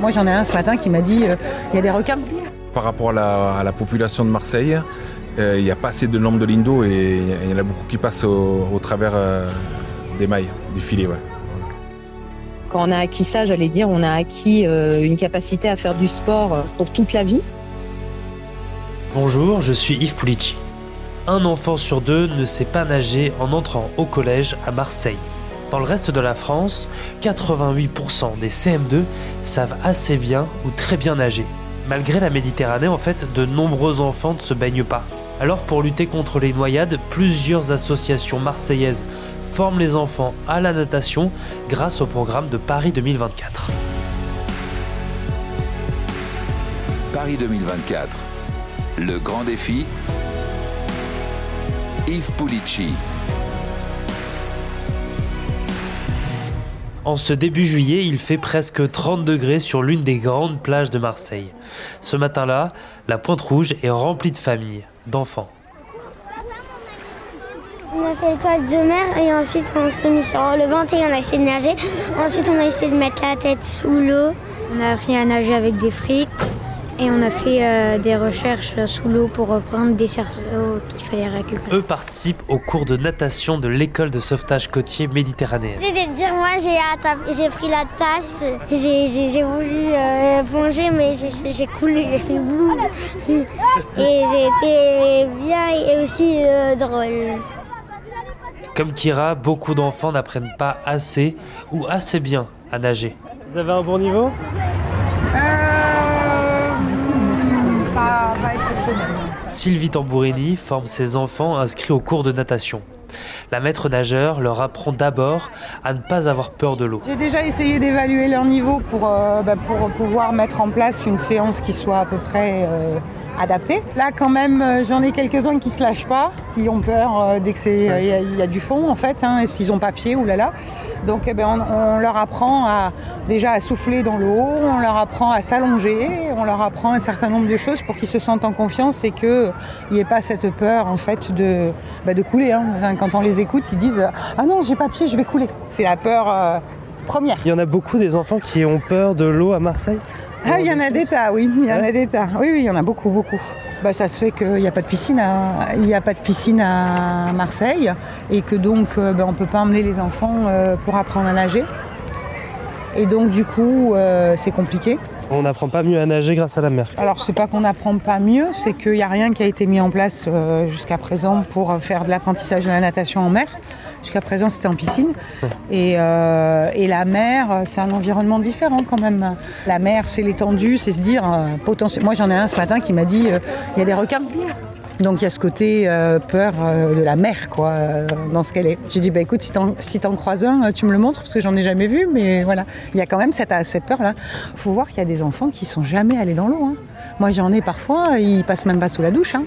Moi j'en ai un ce matin qui m'a dit, euh, il y a des requins. Par rapport à la, population de Marseille, euh, il n'y a pas assez de nombre de lignes d'eau et il y en a beaucoup qui passent au, travers euh, des mailles, du filet. Ouais. Quand on a acquis ça, j'allais dire, on a acquis une capacité à faire du sport pour toute la vie. Bonjour, je suis Yves Pulici. Un enfant sur deux ne sait pas nager en entrant au collège à Marseille. Dans le reste de la France, 88% des CM2 savent assez bien ou très bien nager. Malgré la Méditerranée, en fait, de nombreux enfants ne se baignent pas. Alors pour lutter contre les noyades, plusieurs associations marseillaises forment les enfants à la natation grâce au programme de Paris 2024. Paris 2024. Le grand défi. Yves Pulici. En ce début juillet, il fait presque 30 degrés sur l'une des grandes plages de Marseille. Ce matin-là, la Pointe Rouge est remplie de familles, d'enfants. On a fait l'étoile de mer et ensuite on s'est mis sur le ventre et on a essayé de nager. Ensuite on a essayé de mettre la tête sous l'eau. On a appris à nager avec des frites. Et on a fait euh, des recherches sous l'eau pour reprendre des cerceaux qu'il fallait récupérer. Eux participent au cours de natation de l'école de sauvetage côtier méditerranéen. C'est de dire, moi j'ai pris la tasse, j'ai voulu euh, plonger, mais j'ai coulé, j'ai fait boum. Et c'était bien et aussi euh, drôle. Comme Kira, beaucoup d'enfants n'apprennent pas assez ou assez bien à nager. Vous avez un bon niveau? Sylvie Tambourini forme ses enfants inscrits au cours de natation. La maître nageur leur apprend d'abord à ne pas avoir peur de l'eau. J'ai déjà essayé d'évaluer leur niveau pour, euh, bah, pour pouvoir mettre en place une séance qui soit à peu près euh, adaptée. Là quand même euh, j'en ai quelques-uns qui se lâchent pas, qui ont peur dès qu'il y, a du fond en fait, hein, et s'ils ont pas pied, oulala. Donc eh ben, on, leur apprend à, déjà à souffler dans l'eau, on leur apprend à s'allonger, on leur apprend un certain nombre de choses pour qu'ils se sentent en confiance et qu'il n'y ait pas cette peur en fait de, bah, de couler. Hein. quand on les écoute, ils disent Ah non, j'ai pas pied, je vais couler. C'est la peur euh, première. Il y en a beaucoup des enfants qui ont peur de l'eau à Marseille? Ah, il y en a des tas, oui, il y en a des tas. Oui, oui, il y en a beaucoup, beaucoup. Bah, ça se fait qu'il n'y a pas de piscine à, il a pas de piscine à Marseille et que donc euh, bah, on ne peut pas emmener les enfants euh, pour apprendre à nager. Et donc du coup, euh, c'est compliqué. On n'apprend pas mieux à nager grâce à la mer. Alors c'est pas qu'on n'apprend pas mieux, c'est qu'il n'y a rien qui a été mis en place jusqu'à présent pour faire de l'apprentissage de la natation en mer. Jusqu'à présent, c'était en piscine. Euh, et, la mer, c'est un environnement différent quand même. La mer, c'est l'étendue, c'est se dire euh, potentiellement. Moi, j'en ai un ce matin qui m'a dit euh, il y a des requins. Donc il y a ce côté peur de la mer, quoi, dans ce qu'elle est. J'ai dit, bah écoute, si t'en croises un, tu me le montres, parce que j'en ai jamais vu, mais voilà. Il y a quand même cette, cette peur-là. Il faut voir qu'il y a des enfants qui sont jamais allés dans l'eau. Hein. Moi j'en ai parfois, ils passent même pas sous la douche. Hein.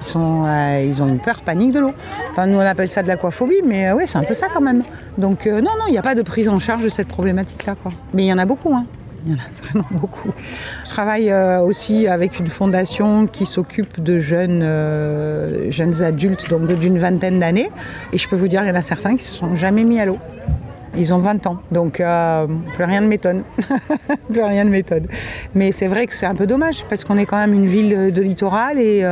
Ils, sont, euh, ils ont une peur panique de l'eau. Enfin, nous, on appelle ça de l'aquaphobie, mais euh, oui, c'est un peu ça quand même. Donc, euh, non, non, il n'y a pas de prise en charge de cette problématique-là. Quoi. Mais il y en a beaucoup. Hein. Il y en a vraiment beaucoup. Je travaille aussi avec une fondation qui s'occupe de jeunes, jeunes adultes, d'une vingtaine d'années. Et je peux vous dire, il y en a certains qui ne se sont jamais mis à l'eau. Ils ont 20 ans, donc plus rien ne m'étonne. plus rien ne m'étonne. Mais c'est vrai que c'est un peu dommage, parce qu'on est quand même une ville de littoral et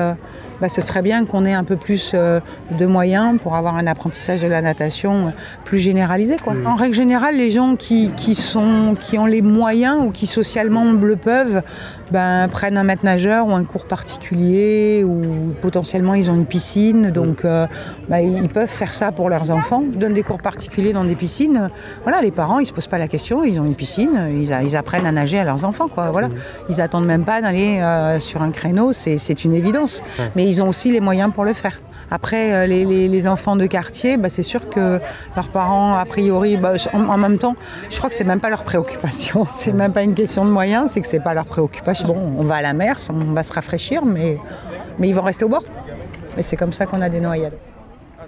bah, ce serait bien qu'on ait un peu plus euh, de moyens pour avoir un apprentissage de la natation euh, plus généralisé. En règle générale, les gens qui, sont, qui ont les moyens ou qui socialement le peuvent ben, prennent un maître nageur ou un cours particulier ou potentiellement ils ont une piscine. Donc euh, ben, ils peuvent faire ça pour leurs enfants. Je donne des cours particuliers dans des piscines. Voilà, les parents, ils ne se posent pas la question, ils ont une piscine, ils, apprennent à nager à leurs enfants. Quoi, voilà. Ils attendent même pas d'aller sur un créneau, c'est une évidence mais ils ont aussi les moyens pour le faire. Après, euh, les, enfants de quartier, bah, c'est sûr que leurs parents, a priori, bah, en, même temps, je crois que c'est même pas leur préoccupation. C'est même pas une question de moyens, c'est que c'est pas leur préoccupation. Bon, on va à la mer, on va se rafraîchir, mais, mais ils vont rester au bord. Et c'est comme ça qu'on a des noyades.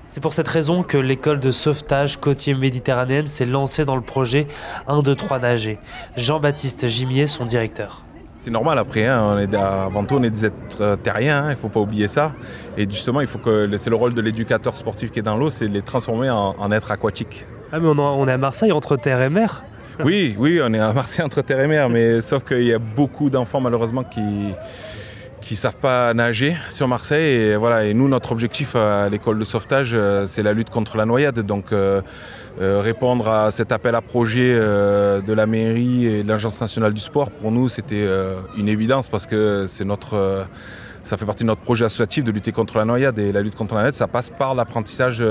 C'est pour cette raison que l'école de sauvetage côtier méditerranéenne s'est lancée dans le projet 1, 2, 3 nager. Jean-Baptiste Gimier, son directeur c'est normal après. Hein, on est, avant tout, on est des êtres euh, terriens, hein, il ne faut pas oublier ça. Et justement, il faut que c'est le rôle de l'éducateur sportif qui est dans l'eau, c'est de les transformer en, êtres aquatiques. Ah mais on, est à Marseille entre terre et mer Oui, oui, on est à Marseille entre terre et mer, mais sauf qu'il y a beaucoup d'enfants malheureusement qui qui savent pas nager sur Marseille. Et voilà, et nous, notre objectif à l'école de sauvetage, euh, c'est la lutte contre la noyade. Donc euh, euh, répondre à cet appel à projet de la mairie et de l'Agence nationale du sport, pour nous, c'était une évidence parce que c'est notre ça fait partie de notre projet associatif de lutter contre la noyade. Et la lutte contre la noyade, ça passe par l'apprentissage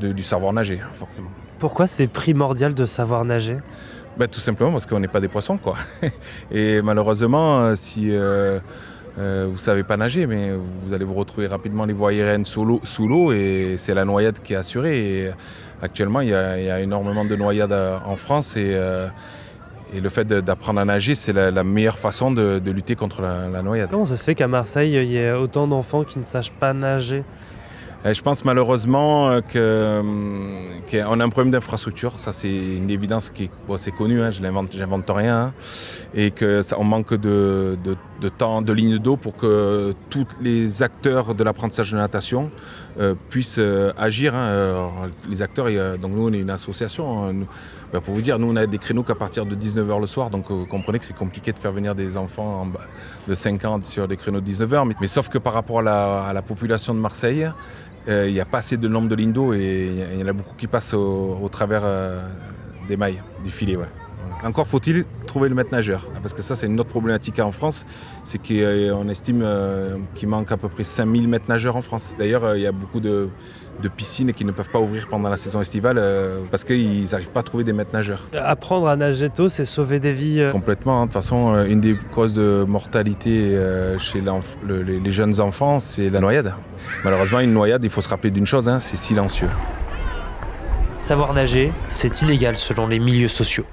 du savoir nager, forcément. Pourquoi c'est primordial de savoir nager? Ben, Tout simplement parce qu'on n'est pas des poissons. Quoi. Et malheureusement, si euh, vous ne savez pas nager, mais vous allez vous retrouver rapidement les voies aériennes sous l'eau, et c'est la noyade qui est assurée. Actuellement, il y, a, énormément de noyades en France et, euh, le fait d'apprendre à nager, c'est la, meilleure façon de, lutter contre la, la, noyade. Comment ça se fait qu'à Marseille, il y ait autant d'enfants qui ne sachent pas nager? Euh, je pense malheureusement euh, qu'on a un problème d'infrastructure. Ça, c'est une évidence qui est bon, connu, hein, je n'invente rien. Hein. et qu'on manque de, temps, de lignes d'eau pour que tous les acteurs de l'apprentissage de natation euh, puissent agir. Hein. les acteurs, donc nous, on est une association. Bah, pour vous dire, nous, on a des créneaux qu'à partir de 19h le soir. Donc, vous comprenez que c'est compliqué de faire venir des enfants de 50 sur des créneaux de 19h. Mais, sauf que par rapport à la population de Marseille, euh, il n'y a pas assez de nombre de lignes et il y en a beaucoup qui passent au, travers euh, des mailles, du filet. Encore faut-il trouver le maître nageur, parce que ça c'est une autre problématique en France, c'est qu'on estime euh, qu'il manque à peu près 5000 maîtres nageurs en France. D'ailleurs, il y a beaucoup de, de piscines qui ne peuvent pas ouvrir pendant la saison estivale euh, parce qu'ils n'arrivent pas à trouver des maîtres nageurs. Apprendre à nager tôt, c'est sauver des vies euh. Complètement. Hein. De toute façon, euh, une des causes de mortalité chez les jeunes enfants, c'est la noyade. Malheureusement, une noyade, il faut se rappeler d'une chose, hein, c'est silencieux. Savoir nager, c'est inégal selon les milieux sociaux.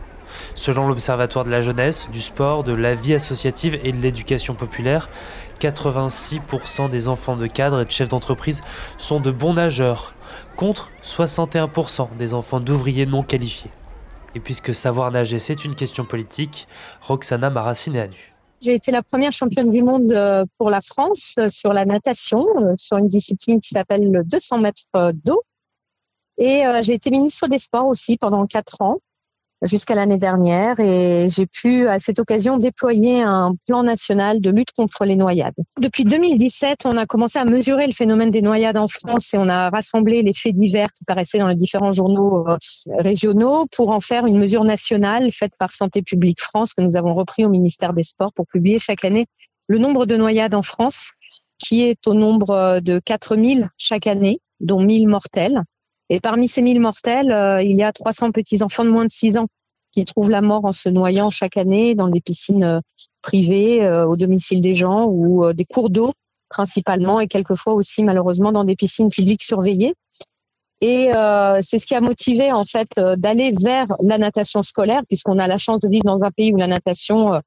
Selon l'Observatoire de la jeunesse, du sport, de la vie associative et de l'éducation populaire, 86% des enfants de cadres et de chefs d'entreprise sont de bons nageurs, contre 61% des enfants d'ouvriers non qualifiés. Et puisque savoir nager c'est une question politique, Roxana m'a raciné à nu. J'ai été la première championne du monde euh, pour la France euh, sur la natation, euh, sur une discipline qui s'appelle le 200 mètres d'eau. Et j'ai été ministre des Sports aussi pendant quatre ans jusqu'à l'année dernière et j'ai pu à cette occasion déployer un plan national de lutte contre les noyades. Depuis 2017, on a commencé à mesurer le phénomène des noyades en France et on a rassemblé les faits divers qui paraissaient dans les différents journaux euh, régionaux pour en faire une mesure nationale faite par Santé publique France que nous avons repris au ministère des Sports pour publier chaque année le nombre de noyades en France qui est au nombre euh, de 4000 chaque année, dont 1000 mortels. Et parmi ces 1000 mortels, euh, il y a 300 petits-enfants de moins de 6 ans qui trouvent la mort en se noyant chaque année dans des piscines euh, privées, euh, au domicile des gens ou des cours d'eau principalement et quelquefois aussi malheureusement dans des piscines publiques surveillées. Et c'est ce qui a motivé en fait d'aller vers la natation scolaire puisqu'on a la chance de vivre dans un pays où la natation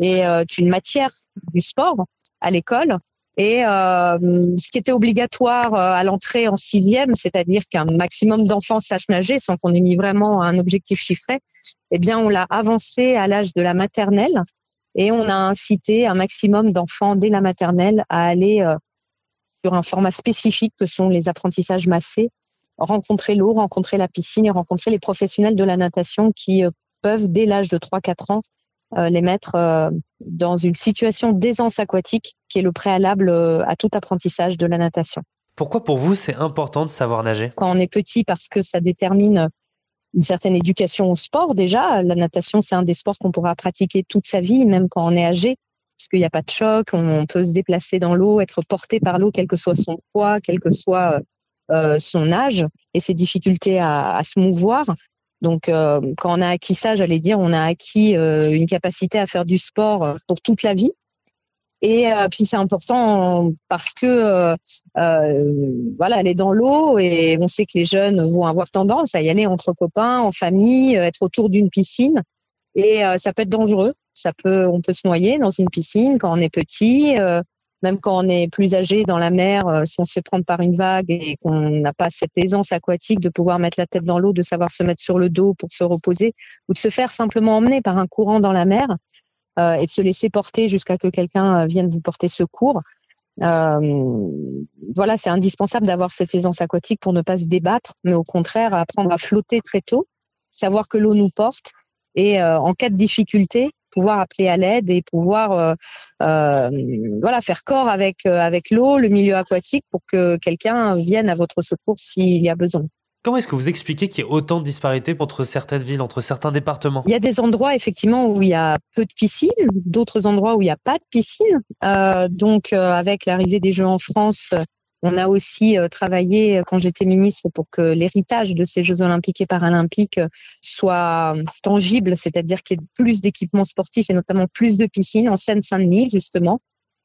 est une matière du sport à l'école. Et euh, ce qui était obligatoire euh, à l'entrée en sixième, c'est-à-dire qu'un maximum d'enfants sachent nager sans qu'on ait mis vraiment un objectif chiffré, eh bien, on l'a avancé à l'âge de la maternelle et on a incité un maximum d'enfants dès la maternelle à aller euh, sur un format spécifique que sont les apprentissages massés, rencontrer l'eau, rencontrer la piscine et rencontrer les professionnels de la natation qui peuvent, dès l'âge de 3-4 ans, les mettre euh, dans une situation d'aisance aquatique qui est le préalable euh, à tout apprentissage de la natation. Pourquoi pour vous c'est important de savoir nager? Quand on est petit, parce que ça détermine une certaine éducation au sport déjà. La natation, c'est un des sports qu'on pourra pratiquer toute sa vie, même quand on est âgé, parce qu'il n'y a pas de choc, on peut se déplacer dans l'eau, être porté par l'eau, quel que soit son poids, quel que soit son âge et ses difficultés à se mouvoir. Donc, euh, quand on a acquis ça, j'allais dire, on a acquis euh, une capacité à faire du sport euh, pour toute la vie. Et puis c'est important parce que voilà, elle est dans l'eau et on sait que les jeunes vont avoir tendance à y aller entre copains, en famille, être autour d'une piscine. Et ça peut être dangereux. Ça peut, on peut se noyer dans une piscine quand on est petit même quand on est plus âgé dans la mer, euh, si on se fait prendre par une vague et qu'on n'a pas cette aisance aquatique de pouvoir mettre la tête dans l'eau, de savoir se mettre sur le dos pour se reposer, ou de se faire simplement emmener par un courant dans la mer euh, et de se laisser porter jusqu'à que quelqu'un euh, vienne vous porter secours. Voilà, c'est indispensable d'avoir cette aisance aquatique pour ne pas se débattre, mais au contraire apprendre à flotter très tôt, savoir que l'eau nous porte et en cas de difficulté, pouvoir appeler à l'aide et pouvoir voilà faire corps avec avec l'eau, le milieu aquatique pour que quelqu'un vienne à votre secours s'il y a besoin. Comment est-ce que vous expliquez qu'il y ait autant de disparités entre certaines villes, entre certains départements? Il y a des endroits effectivement où il y a peu de piscines, d'autres endroits où il n'y a pas de piscine. Euh, donc euh, avec l'arrivée des Jeux en France, on a aussi euh, travaillé quand j'étais ministre pour que l'héritage de ces Jeux olympiques et paralympiques soit tangible, c'est-à-dire qu'il y ait plus d'équipements sportifs et notamment plus de piscines en Seine-Saint-Denis justement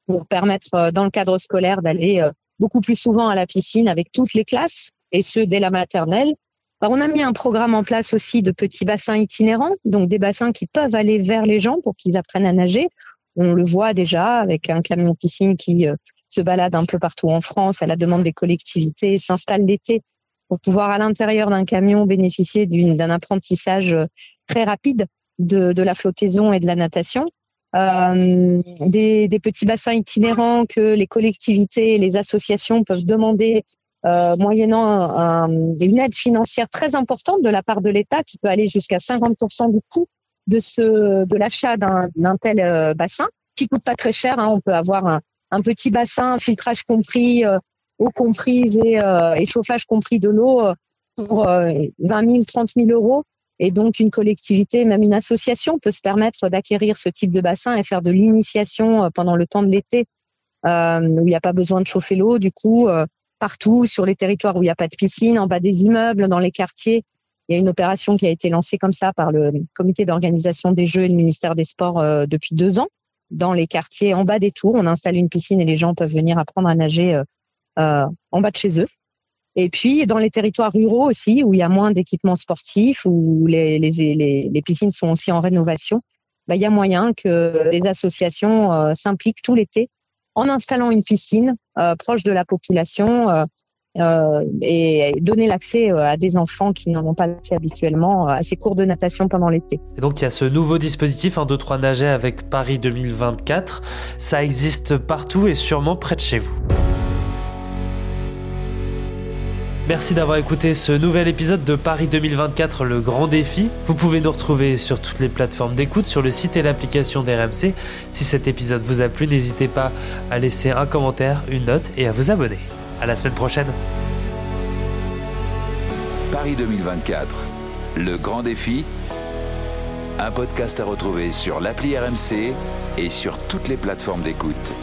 pour permettre dans le cadre scolaire d'aller beaucoup plus souvent à la piscine avec toutes les classes et ce dès la maternelle. on a mis un programme en place aussi de petits bassins itinérants, donc des bassins qui peuvent aller vers les gens pour qu'ils apprennent à nager. On le voit déjà avec un camion piscine qui euh, se balade un peu partout en France à la demande des collectivités, s'installe l'été pour pouvoir à l'intérieur d'un camion bénéficier d'un apprentissage euh, très rapide de, la flottaison et de la natation. Euh, des, petits bassins itinérants que les collectivités et les associations peuvent demander euh, moyennant une aide financière très importante de la part de l'État qui peut aller jusqu'à 50% du coût de l'achat d'un tel bassin qui coûte pas très cher. Hein. On peut avoir un, un, petit bassin, filtrage compris, euh, eau comprise et, euh, et, chauffage compris de l'eau pour 20 000, 30 000 euros. Et donc une collectivité, même une association, peut se permettre d'acquérir ce type de bassin et faire de l'initiation pendant le temps de l'été où il n'y a pas besoin de chauffer l'eau. Du coup, partout sur les territoires où il n'y a pas de piscine, en bas des immeubles, dans les quartiers. Il y a une opération qui a été lancée comme ça par le comité d'organisation des Jeux et le ministère des Sports euh, depuis deux ans. Dans les quartiers en bas des tours, on a installé une piscine et les gens peuvent venir apprendre à nager euh, euh, en bas de chez eux. Et puis dans les territoires ruraux aussi, où il y a moins d'équipements sportifs, où les, les, les, piscines sont aussi en rénovation, bah, il y a moyen que les associations s'impliquent tout l'été en installant une piscine euh, proche de la population euh, euh, et donner l'accès à des enfants qui n'en ont pas accès habituellement à ces cours de natation pendant l'été. Et donc il y a ce nouveau dispositif 1, 2, 3 nager avec Paris 2024. Ça existe partout et sûrement près de chez vous. Merci d'avoir écouté ce nouvel épisode de Paris 2024, le grand défi. Vous pouvez nous retrouver sur toutes les plateformes d'écoute, sur le site et l'application d'RMC. Si cet épisode vous a plu, n'hésitez pas à laisser un commentaire, une note et à vous abonner. À la semaine prochaine. Paris 2024, le grand défi. Un podcast à retrouver sur l'appli RMC et sur toutes les plateformes d'écoute.